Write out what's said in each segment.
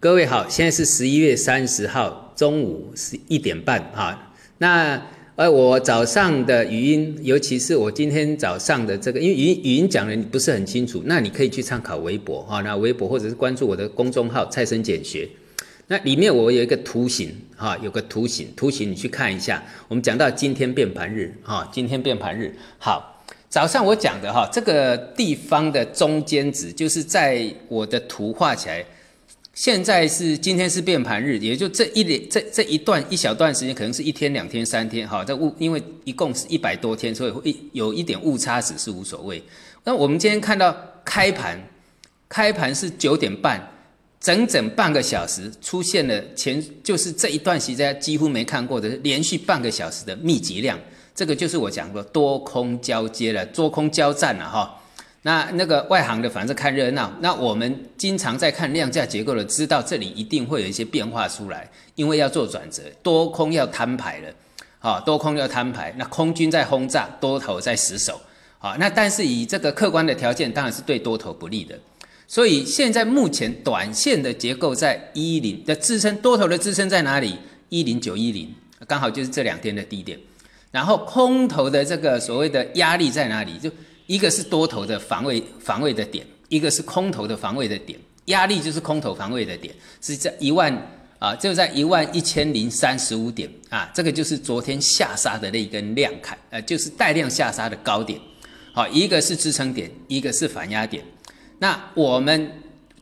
各位好，现在是十一月三十号中午十一点半哈。那呃，我早上的语音，尤其是我今天早上的这个，因为语音语音讲的你不是很清楚，那你可以去参考微博哈，那微博或者是关注我的公众号蔡生简学。那里面我有一个图形哈，有个图形，图形你去看一下。我们讲到今天变盘日哈，今天变盘日好。早上我讲的哈，这个地方的中间值就是在我的图画起来。现在是今天是变盘日，也就这一连这这一段一小段时间，可能是一天、两天、三天，哈，这误因为一共是一百多天，所以会有一点误差值是无所谓。那我们今天看到开盘，开盘是九点半，整整半个小时出现了前就是这一段时间几乎没看过的连续半个小时的密集量，这个就是我讲过多空交接了，多空交战了哈。那那个外行的反正看热闹，那我们经常在看量价结构的，知道这里一定会有一些变化出来，因为要做转折，多空要摊牌了，好，多空要摊牌，那空军在轰炸，多头在死守，好，那但是以这个客观的条件，当然是对多头不利的，所以现在目前短线的结构在一零的支撑，多头的支撑在哪里？一零九一零，刚好就是这两天的低点，然后空头的这个所谓的压力在哪里？就一个是多头的防卫防卫的点，一个是空头的防卫的点，压力就是空头防卫的点，是在一万啊，就在一万一千零三十五点啊，这个就是昨天下杀的那一根量坎，呃，就是带量下杀的高点，好，一个是支撑点，一个是反压点。那我们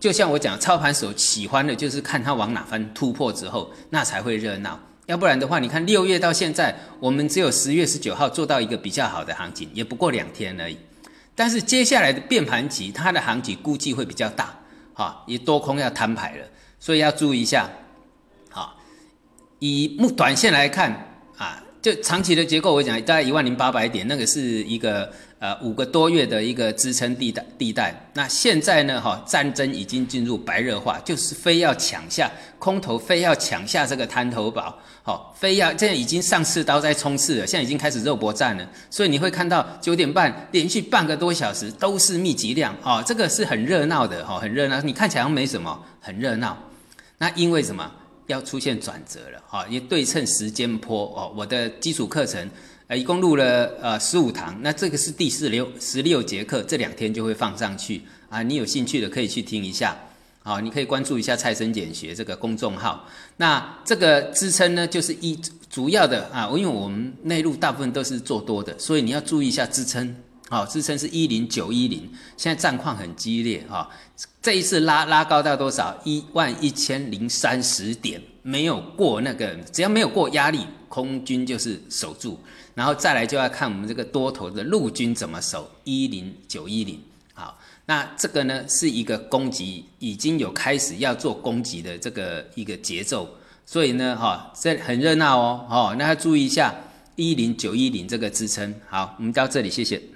就像我讲，操盘手喜欢的就是看它往哪方突破之后，那才会热闹，要不然的话，你看六月到现在，我们只有十月十九号做到一个比较好的行情，也不过两天而已。但是接下来的变盘期，它的行情估计会比较大，哈，也多空要摊牌了，所以要注意一下，哈，以目短线来看啊，就长期的结构，我讲大概一万零八百点，那个是一个。呃，五个多月的一个支撑地带地带，那现在呢？哈，战争已经进入白热化，就是非要抢下空头，非要抢下这个滩头堡，好，非要现在已经上刺刀在冲刺了，现在已经开始肉搏战了。所以你会看到九点半连续半个多小时都是密集量，哦，这个是很热闹的，哈，很热闹。你看起来没什么，很热闹。那因为什么？要出现转折了，哈，也对称时间波，哦，我的基础课程。呃，一共录了呃十五堂，那这个是第四六十六节课，这两天就会放上去啊。你有兴趣的可以去听一下，好，你可以关注一下蔡生简学这个公众号。那这个支撑呢，就是一主要的啊，因为我们内陆大部分都是做多的，所以你要注意一下支撑。好，支撑是一零九一零，现在战况很激烈哈。这一次拉拉高到多少？一万一千零三十点，没有过那个，只要没有过压力，空军就是守住。然后再来就要看我们这个多头的陆军怎么守一零九一零，好，那这个呢是一个攻击，已经有开始要做攻击的这个一个节奏，所以呢，哈，这很热闹哦，哦，那要注意一下一零九一零这个支撑。好，我们到这里，谢谢。